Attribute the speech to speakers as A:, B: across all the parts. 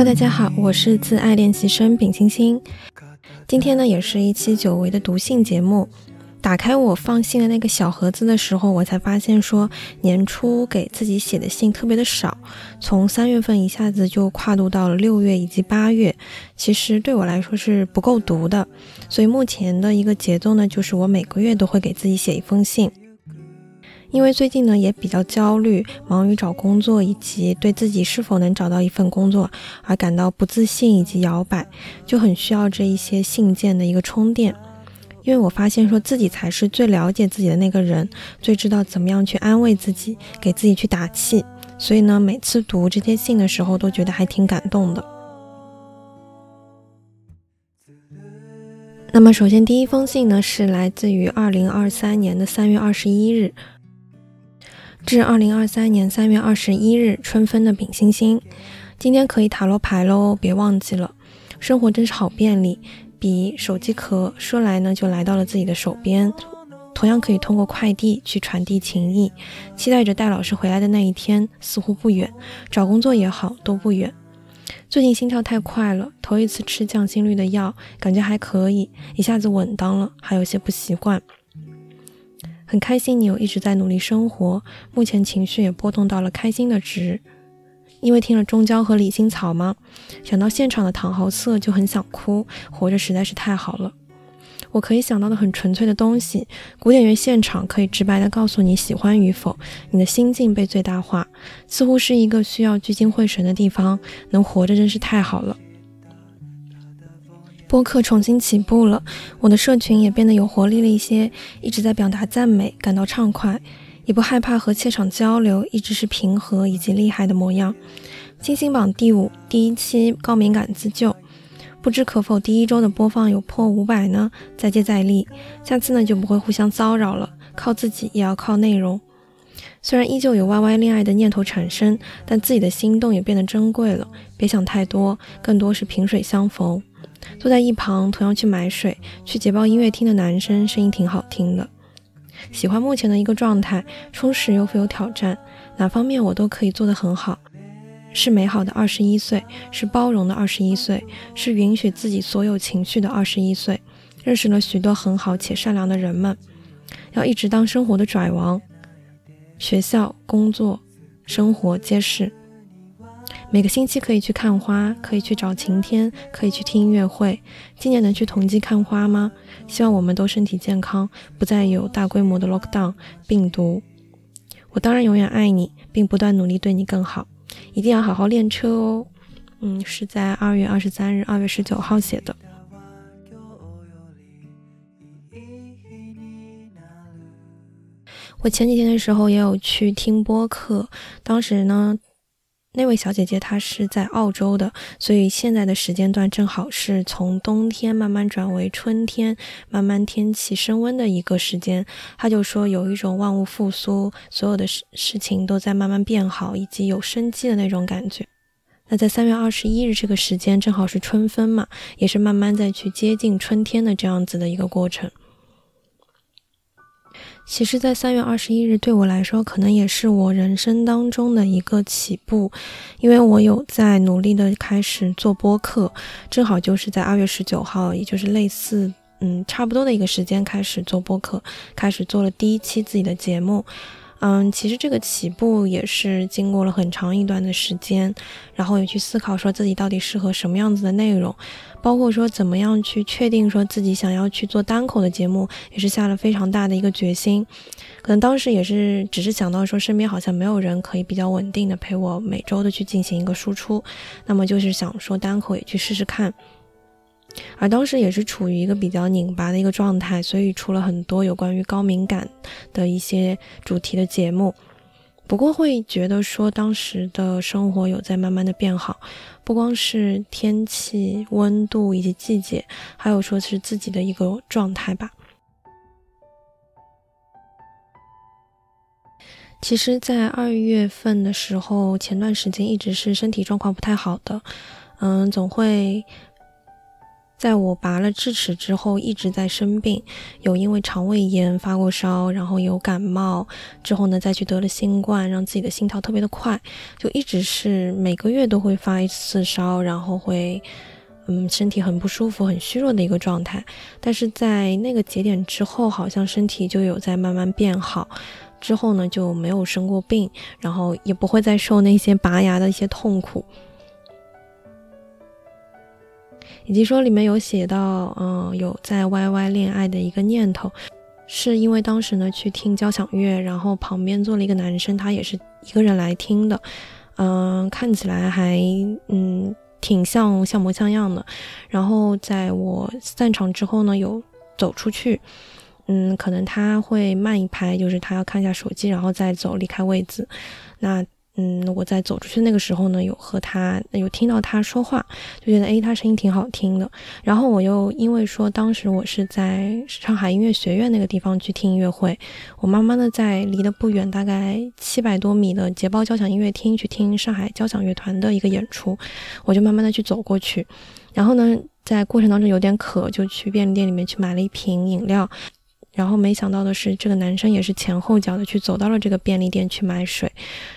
A: Hello，大家好，我是自爱练习生丙星星。今天呢，也是一期久违的读信节目。打开我放信的那个小盒子的时候，我才发现说年初给自己写的信特别的少，从三月份一下子就跨度到了六月以及八月，其实对我来说是不够读的。所以目前的一个节奏呢，就是我每个月都会给自己写一封信。因为最近呢也比较焦虑，忙于找工作以及对自己是否能找到一份工作而感到不自信以及摇摆，就很需要这一些信件的一个充电。因为我发现说自己才是最了解自己的那个人，最知道怎么样去安慰自己，给自己去打气。所以呢，每次读这些信的时候，都觉得还挺感动的。那么，首先第一封信呢，是来自于二零二三年的三月二十一日。至二零二三年三月二十一日，春分的丙星星，今天可以塔罗牌喽，别忘记了。生活真是好便利，比手机壳说来呢就来到了自己的手边，同样可以通过快递去传递情谊。期待着戴老师回来的那一天，似乎不远，找工作也好都不远。最近心跳太快了，头一次吃降心率的药，感觉还可以，一下子稳当了，还有些不习惯。很开心你有一直在努力生活，目前情绪也波动到了开心的值。因为听了中焦和李心草吗？想到现场的唐豪瑟就很想哭，活着实在是太好了。我可以想到的很纯粹的东西，古典乐现场可以直白的告诉你喜欢与否，你的心境被最大化，似乎是一个需要聚精会神的地方。能活着真是太好了。播客重新起步了，我的社群也变得有活力了一些，一直在表达赞美，感到畅快，也不害怕和怯场交流，一直是平和以及厉害的模样。金星榜第五第一期高敏感自救，不知可否第一周的播放有破五百呢？再接再厉，下次呢就不会互相骚扰了，靠自己也要靠内容。虽然依旧有 YY 恋爱的念头产生，但自己的心动也变得珍贵了。别想太多，更多是萍水相逢。坐在一旁，同样去买水、去捷豹音乐厅的男生，声音挺好听的。喜欢目前的一个状态，充实又富有挑战，哪方面我都可以做得很好。是美好的二十一岁，是包容的二十一岁，是允许自己所有情绪的二十一岁。认识了许多很好且善良的人们，要一直当生活的拽王。学校、工作、生活皆是。每个星期可以去看花，可以去找晴天，可以去听音乐会。今年能去同济看花吗？希望我们都身体健康，不再有大规模的 lockdown 病毒。我当然永远爱你，并不断努力对你更好。一定要好好练车哦。嗯，是在二月二十三日、二月十九号写的。我前几天的时候也有去听播客，当时呢。那位小姐姐她是在澳洲的，所以现在的时间段正好是从冬天慢慢转为春天，慢慢天气升温的一个时间。她就说有一种万物复苏，所有的事事情都在慢慢变好，以及有生机的那种感觉。那在三月二十一日这个时间，正好是春分嘛，也是慢慢在去接近春天的这样子的一个过程。其实，在三月二十一日，对我来说，可能也是我人生当中的一个起步，因为我有在努力的开始做播客，正好就是在二月十九号，也就是类似，嗯，差不多的一个时间开始做播客，开始做了第一期自己的节目。嗯，其实这个起步也是经过了很长一段的时间，然后也去思考说自己到底适合什么样子的内容，包括说怎么样去确定说自己想要去做单口的节目，也是下了非常大的一个决心。可能当时也是只是想到说身边好像没有人可以比较稳定的陪我每周的去进行一个输出，那么就是想说单口也去试试看。而当时也是处于一个比较拧巴的一个状态，所以出了很多有关于高敏感的一些主题的节目。不过会觉得说，当时的生活有在慢慢的变好，不光是天气、温度以及季节，还有说是自己的一个状态吧。其实，在二月份的时候，前段时间一直是身体状况不太好的，嗯，总会。在我拔了智齿之后，一直在生病，有因为肠胃炎发过烧，然后有感冒，之后呢再去得了新冠，让自己的心跳特别的快，就一直是每个月都会发一次烧，然后会，嗯，身体很不舒服、很虚弱的一个状态。但是在那个节点之后，好像身体就有在慢慢变好，之后呢就没有生过病，然后也不会再受那些拔牙的一些痛苦。以及说里面有写到，嗯，有在 YY 恋爱的一个念头，是因为当时呢去听交响乐，然后旁边坐了一个男生，他也是一个人来听的，嗯，看起来还嗯挺像像模像样的。然后在我散场之后呢，有走出去，嗯，可能他会慢一拍，就是他要看一下手机，然后再走离开位置。那。嗯，我在走出去那个时候呢，有和他有听到他说话，就觉得诶，他声音挺好听的。然后我又因为说当时我是在上海音乐学院那个地方去听音乐会，我慢慢的在离得不远，大概七百多米的捷豹交响音乐厅去听上海交响乐团的一个演出，我就慢慢的去走过去。然后呢，在过程当中有点渴，就去便利店里面去买了一瓶饮料。然后没想到的是，这个男生也是前后脚的去走到了这个便利店去买水，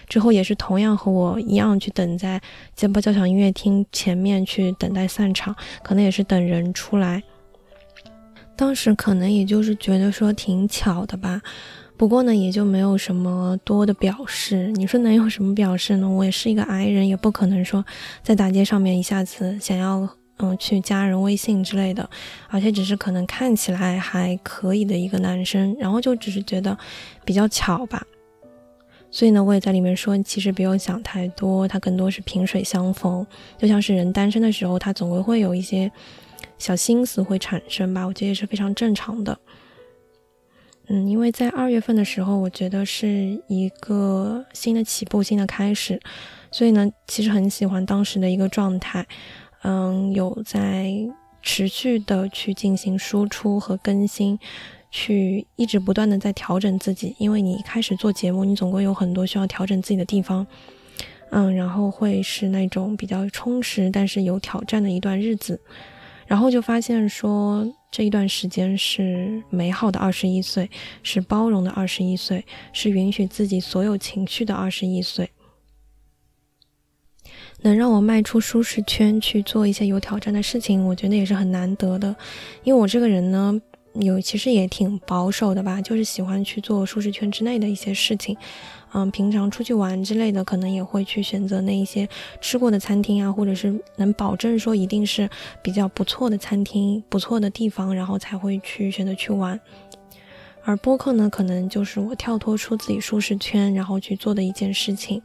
A: 之后也是同样和我一样去等在捷豹交响音乐厅前面去等待散场，可能也是等人出来。当时可能也就是觉得说挺巧的吧，不过呢也就没有什么多的表示。你说能有什么表示呢？我也是一个矮人，也不可能说在大街上面一下子想要。嗯，去加人微信之类的，而且只是可能看起来还可以的一个男生，然后就只是觉得比较巧吧。所以呢，我也在里面说，其实不用想太多，他更多是萍水相逢，就像是人单身的时候，他总归会有一些小心思会产生吧。我觉得也是非常正常的。嗯，因为在二月份的时候，我觉得是一个新的起步，新的开始，所以呢，其实很喜欢当时的一个状态。嗯，有在持续的去进行输出和更新，去一直不断的在调整自己。因为你一开始做节目，你总归有很多需要调整自己的地方。嗯，然后会是那种比较充实，但是有挑战的一段日子。然后就发现说，这一段时间是美好的二十一岁，是包容的二十一岁，是允许自己所有情绪的二十一岁。能让我迈出舒适圈去做一些有挑战的事情，我觉得也是很难得的。因为我这个人呢，有其实也挺保守的吧，就是喜欢去做舒适圈之内的一些事情。嗯，平常出去玩之类的，可能也会去选择那一些吃过的餐厅啊，或者是能保证说一定是比较不错的餐厅、不错的地方，然后才会去选择去玩。而播客呢，可能就是我跳脱出自己舒适圈，然后去做的一件事情。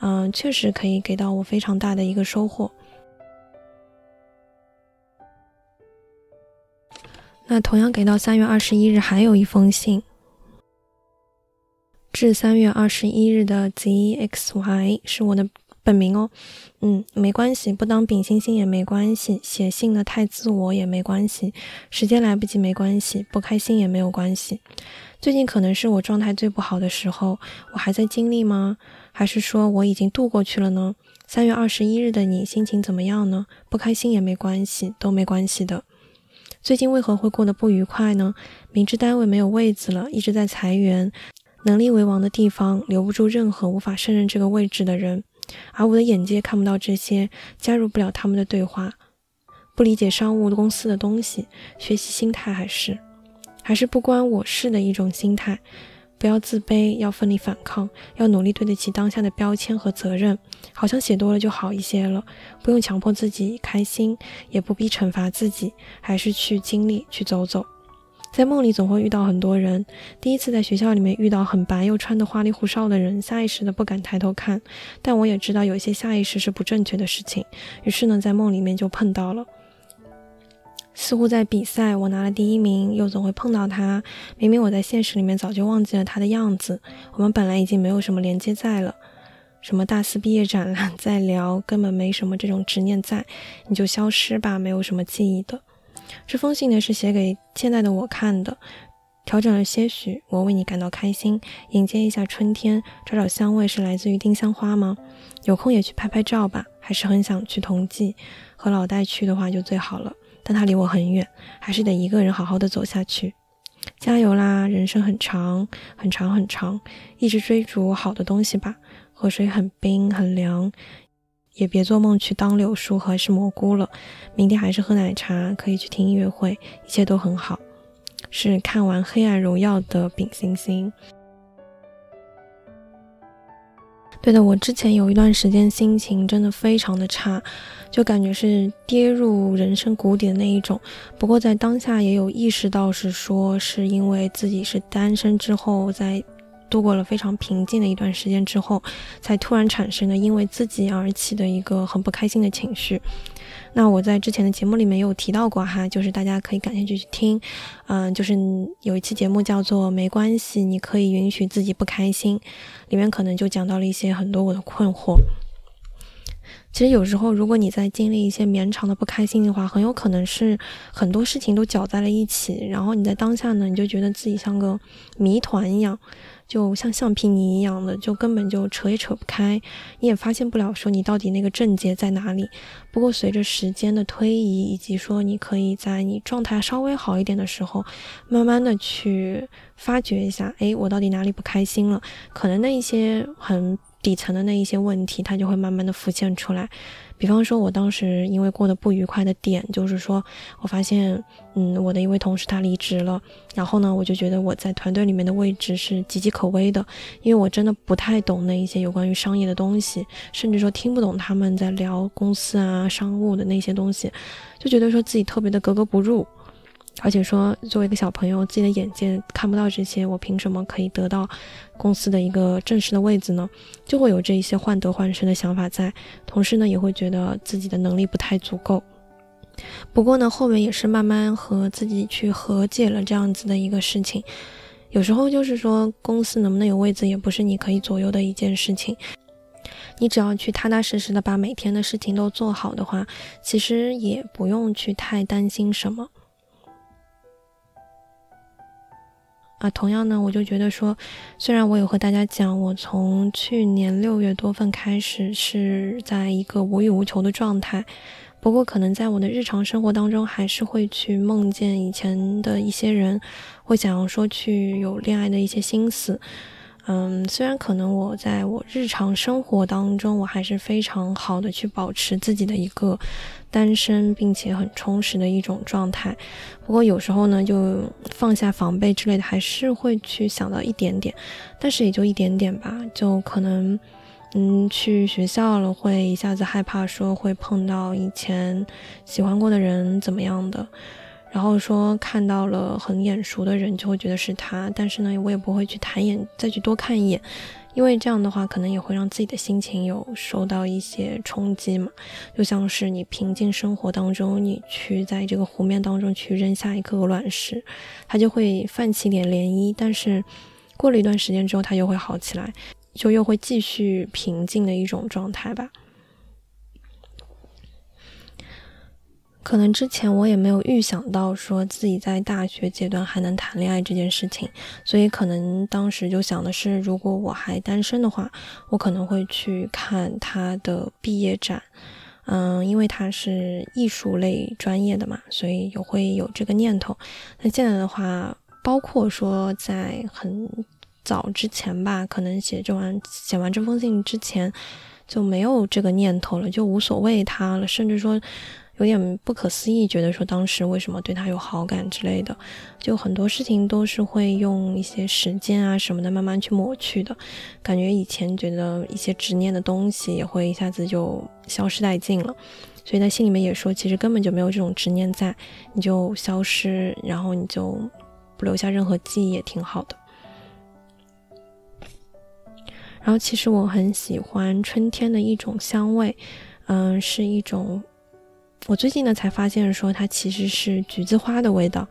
A: 嗯，确实可以给到我非常大的一个收获。那同样给到三月二十一日还有一封信，至三月二十一日的 zxy 是我的本名哦。嗯，没关系，不当丙星星也没关系，写信的太自我也没关系，时间来不及没关系，不开心也没有关系。最近可能是我状态最不好的时候，我还在经历吗？还是说我已经度过去了呢？三月二十一日的你心情怎么样呢？不开心也没关系，都没关系的。最近为何会过得不愉快呢？明知单位没有位子了，一直在裁员，能力为王的地方留不住任何无法胜任这个位置的人，而我的眼界看不到这些，加入不了他们的对话，不理解商务公司的东西，学习心态还是还是不关我事的一种心态。不要自卑，要奋力反抗，要努力对得起当下的标签和责任。好像写多了就好一些了，不用强迫自己开心，也不必惩罚自己，还是去经历，去走走。在梦里总会遇到很多人，第一次在学校里面遇到很白又穿得花里胡哨的人，下意识的不敢抬头看。但我也知道有些下意识是不正确的事情，于是呢，在梦里面就碰到了。似乎在比赛，我拿了第一名，又总会碰到他。明明我在现实里面早就忘记了他的样子，我们本来已经没有什么连接在了。什么大四毕业展览在聊，根本没什么这种执念在，你就消失吧，没有什么记忆的。这封信呢是写给现在的我看的，调整了些许。我为你感到开心，迎接一下春天，找找香味是来自于丁香花吗？有空也去拍拍照吧，还是很想去同济，和老戴去的话就最好了。但它离我很远，还是得一个人好好的走下去。加油啦，人生很长，很长很长，一直追逐好的东西吧。河水很冰很凉，也别做梦去当柳树还是蘑菇了。明天还是喝奶茶，可以去听音乐会，一切都很好。是看完《黑暗荣耀》的丙星星。对的，我之前有一段时间心情真的非常的差，就感觉是跌入人生谷底的那一种。不过在当下也有意识到，是说是因为自己是单身之后，在度过了非常平静的一段时间之后，才突然产生了因为自己而起的一个很不开心的情绪。那我在之前的节目里面有提到过哈，就是大家可以感兴趣去听，嗯，就是有一期节目叫做“没关系，你可以允许自己不开心”，里面可能就讲到了一些很多我的困惑。其实有时候，如果你在经历一些绵长的不开心的话，很有可能是很多事情都搅在了一起，然后你在当下呢，你就觉得自己像个谜团一样。就像橡皮泥一样的，就根本就扯也扯不开，你也发现不了说你到底那个症结在哪里。不过随着时间的推移，以及说你可以在你状态稍微好一点的时候，慢慢的去发掘一下，哎，我到底哪里不开心了？可能那一些很底层的那一些问题，它就会慢慢的浮现出来。比方说，我当时因为过得不愉快的点，就是说我发现，嗯，我的一位同事他离职了，然后呢，我就觉得我在团队里面的位置是岌岌可危的，因为我真的不太懂那一些有关于商业的东西，甚至说听不懂他们在聊公司啊、商务的那些东西，就觉得说自己特别的格格不入。而且说，作为一个小朋友，自己的眼界看不到这些，我凭什么可以得到公司的一个正式的位子呢？就会有这一些患得患失的想法在，同时呢，也会觉得自己的能力不太足够。不过呢，后面也是慢慢和自己去和解了这样子的一个事情。有时候就是说，公司能不能有位子，也不是你可以左右的一件事情。你只要去踏踏实实的把每天的事情都做好的话，其实也不用去太担心什么。啊，同样呢，我就觉得说，虽然我有和大家讲，我从去年六月多份开始是在一个无欲无求的状态，不过可能在我的日常生活当中，还是会去梦见以前的一些人，会想要说去有恋爱的一些心思。嗯，虽然可能我在我日常生活当中，我还是非常好的去保持自己的一个。单身并且很充实的一种状态，不过有时候呢，就放下防备之类的，还是会去想到一点点，但是也就一点点吧。就可能，嗯，去学校了会一下子害怕说会碰到以前喜欢过的人怎么样的，然后说看到了很眼熟的人就会觉得是他，但是呢，我也不会去抬眼再去多看一眼。因为这样的话，可能也会让自己的心情有受到一些冲击嘛，就像是你平静生活当中，你去在这个湖面当中去扔下一颗鹅卵石，它就会泛起点涟漪，但是过了一段时间之后，它又会好起来，就又会继续平静的一种状态吧。可能之前我也没有预想到说自己在大学阶段还能谈恋爱这件事情，所以可能当时就想的是，如果我还单身的话，我可能会去看他的毕业展，嗯，因为他是艺术类专业的嘛，所以有会有这个念头。那现在的话，包括说在很早之前吧，可能写这完写完这封信之前就没有这个念头了，就无所谓他了，甚至说。有点不可思议，觉得说当时为什么对他有好感之类的，就很多事情都是会用一些时间啊什么的慢慢去抹去的，感觉以前觉得一些执念的东西也会一下子就消失殆尽了，所以在信里面也说，其实根本就没有这种执念在，你就消失，然后你就不留下任何记忆也挺好的。然后其实我很喜欢春天的一种香味，嗯，是一种。我最近呢才发现，说它其实是橘子花的味道，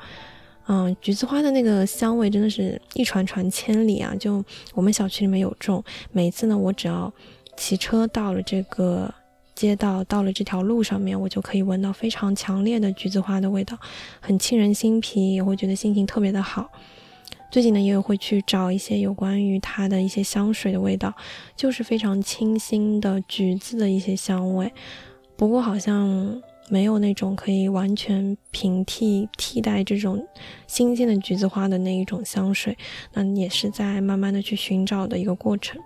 A: 嗯，橘子花的那个香味真的是一传传千里啊！就我们小区里面有种，每次呢我只要骑车到了这个街道，到了这条路上面，我就可以闻到非常强烈的橘子花的味道，很沁人心脾，也会觉得心情特别的好。最近呢也有会去找一些有关于它的一些香水的味道，就是非常清新的橘子的一些香味，不过好像。没有那种可以完全平替替代这种新鲜的橘子花的那一种香水，那也是在慢慢的去寻找的一个过程。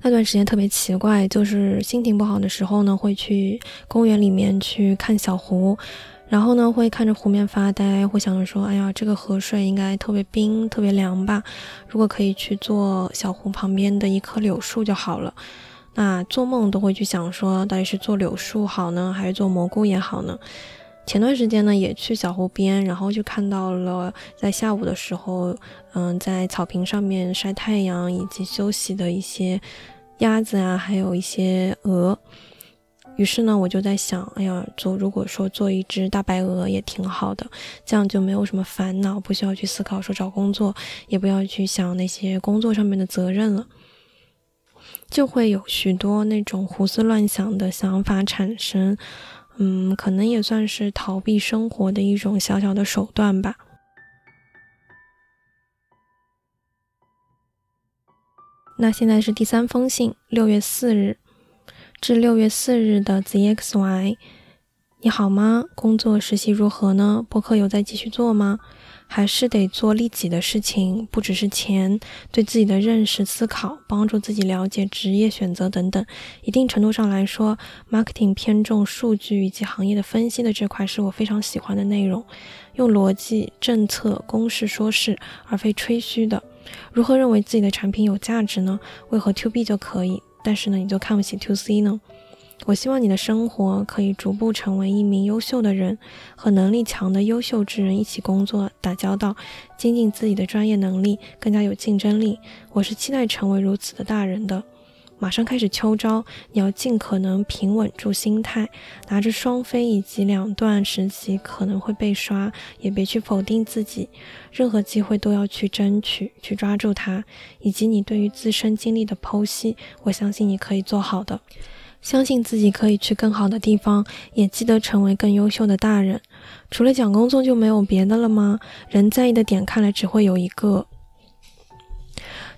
A: 那段时间特别奇怪，就是心情不好的时候呢，会去公园里面去看小湖，然后呢会看着湖面发呆，会想着说，哎呀，这个河水应该特别冰、特别凉吧？如果可以去做小湖旁边的一棵柳树就好了。那做梦都会去想说，到底是做柳树好呢，还是做蘑菇也好呢？前段时间呢，也去小湖边，然后就看到了在下午的时候，嗯，在草坪上面晒太阳以及休息的一些鸭子啊，还有一些鹅。于是呢，我就在想，哎呀，做如果说做一只大白鹅也挺好的，这样就没有什么烦恼，不需要去思考说找工作，也不要去想那些工作上面的责任了。就会有许多那种胡思乱想的想法产生，嗯，可能也算是逃避生活的一种小小的手段吧。那现在是第三封信，六月四日至六月四日的 ZXY，你好吗？工作实习如何呢？播客有在继续做吗？还是得做利己的事情，不只是钱，对自己的认识、思考，帮助自己了解职业选择等等。一定程度上来说，marketing 偏重数据以及行业的分析的这块是我非常喜欢的内容。用逻辑、政策、公式说事，而非吹嘘的。如何认为自己的产品有价值呢？为何 to B 就可以，但是呢，你就看不起 to C 呢？我希望你的生活可以逐步成为一名优秀的人，和能力强的优秀之人一起工作、打交道，精进自己的专业能力，更加有竞争力。我是期待成为如此的大人的。马上开始秋招，你要尽可能平稳住心态，拿着双飞以及两段实习可能会被刷，也别去否定自己，任何机会都要去争取，去抓住它。以及你对于自身经历的剖析，我相信你可以做好的。相信自己可以去更好的地方，也记得成为更优秀的大人。除了讲工作就没有别的了吗？人在意的点看来只会有一个。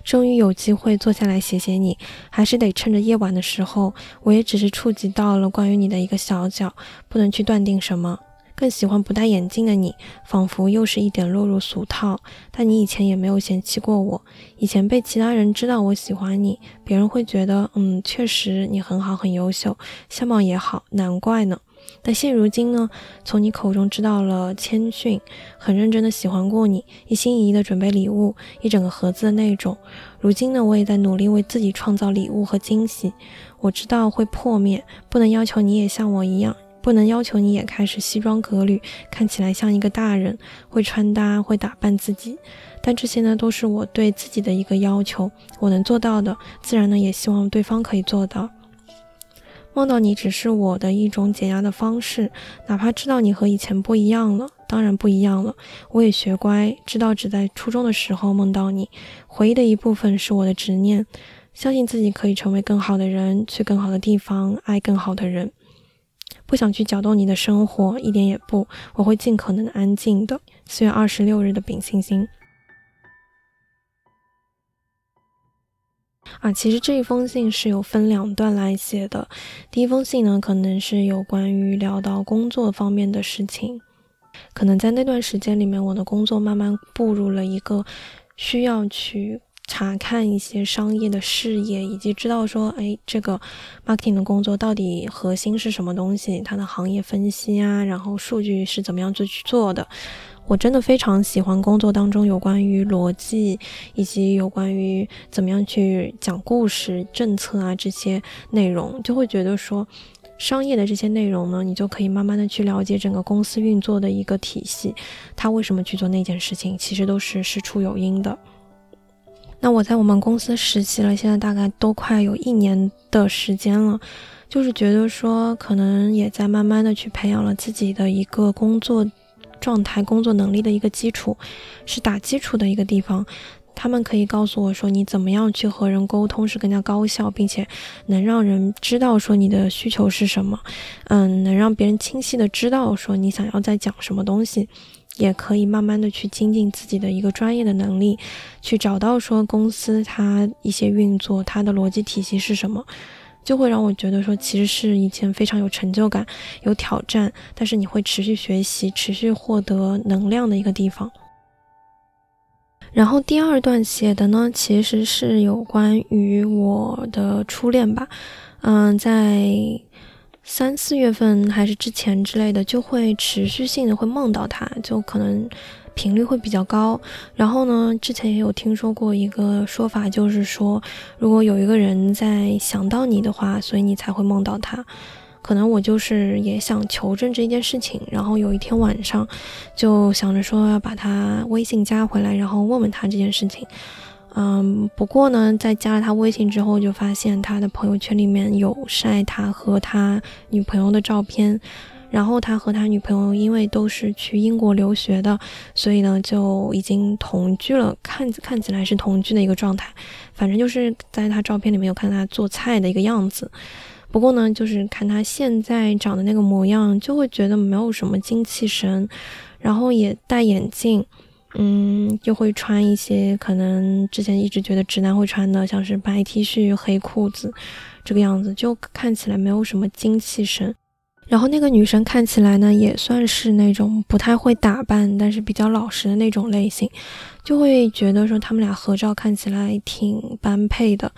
A: 终于有机会坐下来写写你，还是得趁着夜晚的时候。我也只是触及到了关于你的一个小角，不能去断定什么。更喜欢不戴眼镜的你，仿佛又是一点落入俗套。但你以前也没有嫌弃过我，以前被其他人知道我喜欢你，别人会觉得，嗯，确实你很好，很优秀，相貌也好，难怪呢。但现如今呢，从你口中知道了谦逊，很认真的喜欢过你，一心一意的准备礼物，一整个盒子的那种。如今呢，我也在努力为自己创造礼物和惊喜。我知道会破灭，不能要求你也像我一样。不能要求你也开始西装革履，看起来像一个大人，会穿搭，会打扮自己。但这些呢，都是我对自己的一个要求，我能做到的，自然呢，也希望对方可以做到。梦到你只是我的一种解压的方式，哪怕知道你和以前不一样了，当然不一样了，我也学乖，知道只在初中的时候梦到你，回忆的一部分是我的执念，相信自己可以成为更好的人，去更好的地方，爱更好的人。不想去搅动你的生活，一点也不。我会尽可能安静的。四月二十六日的丙星星。啊，其实这一封信是有分两段来写的。第一封信呢，可能是有关于聊到工作方面的事情。可能在那段时间里面，我的工作慢慢步入了一个需要去。查看一些商业的事业，以及知道说，哎，这个 marketing 的工作到底核心是什么东西，它的行业分析啊，然后数据是怎么样去去做的。我真的非常喜欢工作当中有关于逻辑，以及有关于怎么样去讲故事、政策啊这些内容，就会觉得说，商业的这些内容呢，你就可以慢慢的去了解整个公司运作的一个体系，他为什么去做那件事情，其实都是事出有因的。那我在我们公司实习了，现在大概都快有一年的时间了，就是觉得说，可能也在慢慢的去培养了自己的一个工作状态、工作能力的一个基础，是打基础的一个地方。他们可以告诉我说，你怎么样去和人沟通是更加高效，并且能让人知道说你的需求是什么，嗯，能让别人清晰的知道说你想要在讲什么东西。也可以慢慢的去精进自己的一个专业的能力，去找到说公司它一些运作它的逻辑体系是什么，就会让我觉得说，其实是一件非常有成就感、有挑战，但是你会持续学习、持续获得能量的一个地方。然后第二段写的呢，其实是有关于我的初恋吧，嗯，在三四月份还是之前之类的，就会持续性的会梦到他，就可能频率会比较高。然后呢，之前也有听说过一个说法，就是说，如果有一个人在想到你的话，所以你才会梦到他。可能我就是也想求证这件事情，然后有一天晚上就想着说要把他微信加回来，然后问问他这件事情。嗯，不过呢，在加了他微信之后，就发现他的朋友圈里面有晒他和他女朋友的照片，然后他和他女朋友因为都是去英国留学的，所以呢就已经同居了，看看起来是同居的一个状态。反正就是在他照片里面有看他做菜的一个样子。不过呢，就是看他现在长的那个模样，就会觉得没有什么精气神，然后也戴眼镜，嗯，又会穿一些可能之前一直觉得直男会穿的，像是白 T 恤、黑裤子这个样子，就看起来没有什么精气神。然后那个女生看起来呢，也算是那种不太会打扮，但是比较老实的那种类型，就会觉得说他们俩合照看起来挺般配的。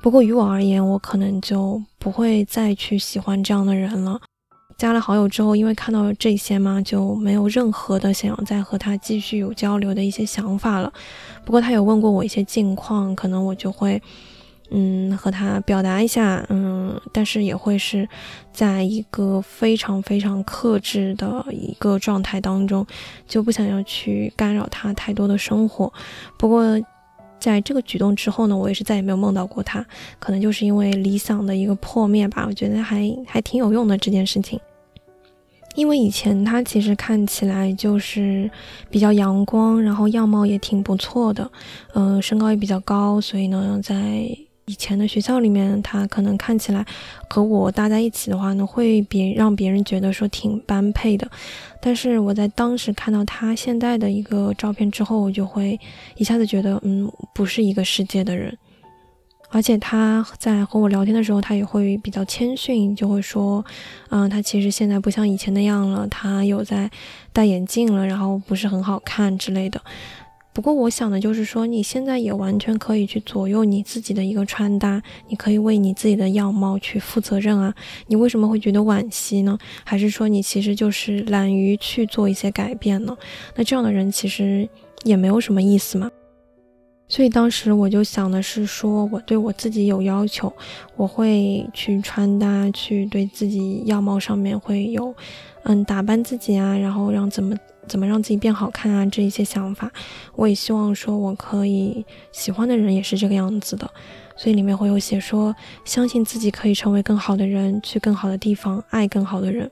A: 不过于我而言，我可能就不会再去喜欢这样的人了。加了好友之后，因为看到了这些嘛，就没有任何的想要再和他继续有交流的一些想法了。不过他有问过我一些近况，可能我就会，嗯，和他表达一下，嗯，但是也会是在一个非常非常克制的一个状态当中，就不想要去干扰他太多的生活。不过。在这个举动之后呢，我也是再也没有梦到过他，可能就是因为理想的一个破灭吧。我觉得还还挺有用的这件事情，因为以前他其实看起来就是比较阳光，然后样貌也挺不错的，嗯，身高也比较高，所以呢，在。以前的学校里面，他可能看起来和我搭在一起的话呢，会别让别人觉得说挺般配的。但是我在当时看到他现在的一个照片之后，我就会一下子觉得，嗯，不是一个世界的人。而且他在和我聊天的时候，他也会比较谦逊，就会说，嗯，他其实现在不像以前那样了，他有在戴眼镜了，然后不是很好看之类的。不过我想的就是说，你现在也完全可以去左右你自己的一个穿搭，你可以为你自己的样貌去负责任啊。你为什么会觉得惋惜呢？还是说你其实就是懒于去做一些改变呢？那这样的人其实也没有什么意思嘛。所以当时我就想的是说，我对我自己有要求，我会去穿搭，去对自己样貌上面会有，嗯，打扮自己啊，然后让怎么。怎么让自己变好看啊？这一些想法，我也希望说我可以喜欢的人也是这个样子的，所以里面会有写说，相信自己可以成为更好的人，去更好的地方，爱更好的人。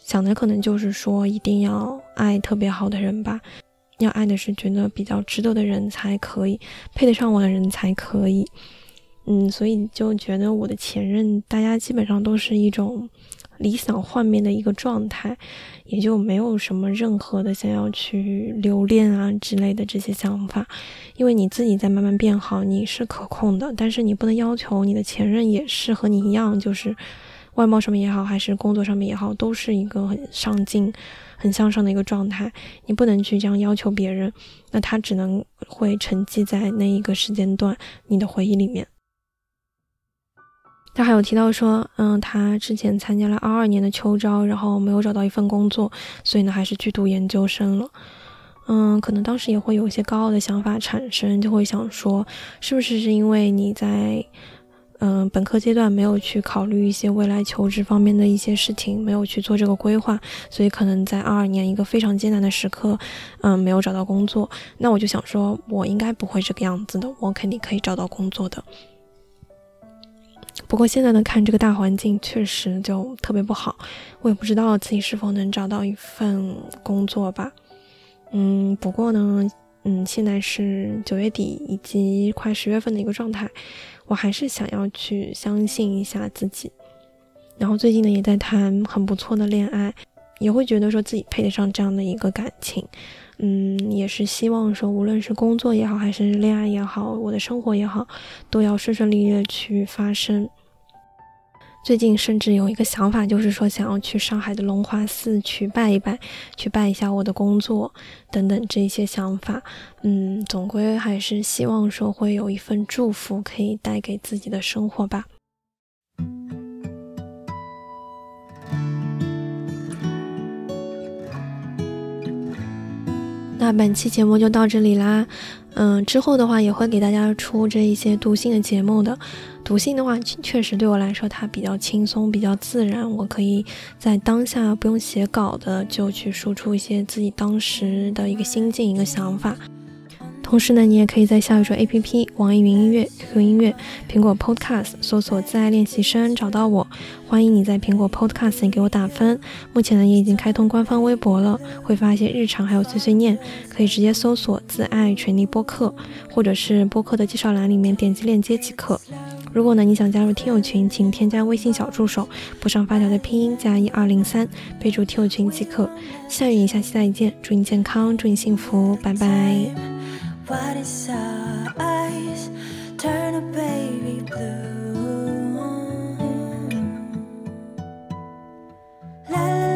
A: 想的可能就是说，一定要爱特别好的人吧，要爱的是觉得比较值得的人才可以，配得上我的人才可以。嗯，所以就觉得我的前任，大家基本上都是一种。理想幻灭的一个状态，也就没有什么任何的想要去留恋啊之类的这些想法，因为你自己在慢慢变好，你是可控的，但是你不能要求你的前任也是和你一样，就是外貌上面也好，还是工作上面也好，都是一个很上进、很向上的一个状态，你不能去这样要求别人，那他只能会沉寂在那一个时间段你的回忆里面。他还有提到说，嗯，他之前参加了二二年的秋招，然后没有找到一份工作，所以呢，还是去读研究生了。嗯，可能当时也会有一些高傲的想法产生，就会想说，是不是是因为你在嗯本科阶段没有去考虑一些未来求职方面的一些事情，没有去做这个规划，所以可能在二二年一个非常艰难的时刻，嗯，没有找到工作。那我就想说，我应该不会这个样子的，我肯定可以找到工作的。不过现在呢，看这个大环境确实就特别不好，我也不知道自己是否能找到一份工作吧。嗯，不过呢，嗯，现在是九月底以及快十月份的一个状态，我还是想要去相信一下自己。然后最近呢，也在谈很不错的恋爱，也会觉得说自己配得上这样的一个感情。嗯，也是希望说，无论是工作也好，还是恋爱也好，我的生活也好，都要顺顺利利的去发生。最近甚至有一个想法，就是说想要去上海的龙华寺去拜一拜，去拜一下我的工作等等这些想法。嗯，总归还是希望说会有一份祝福可以带给自己的生活吧。那本期节目就到这里啦。嗯，之后的话也会给大家出这一些读信的节目的。读信的话，确实对我来说它比较轻松，比较自然，我可以在当下不用写稿的就去输出一些自己当时的一个心境、一个想法。同时呢，你也可以在小宇宙 APP、网易云音乐、QQ 音乐、苹果 Podcast 搜索“自爱练习生”找到我。欢迎你在苹果 Podcast 给我打分。目前呢，也已经开通官方微博了，会发一些日常还有碎碎念，可以直接搜索“自爱全力播客”，或者是播客的介绍栏里面点击链接即可。如果呢你想加入听友群，请添加微信小助手，不上发条的拼音加一二零三，备注听友群即可。下雨，下期再见，祝你健康，祝你幸福，拜拜。What is our eyes turn a baby blue? try to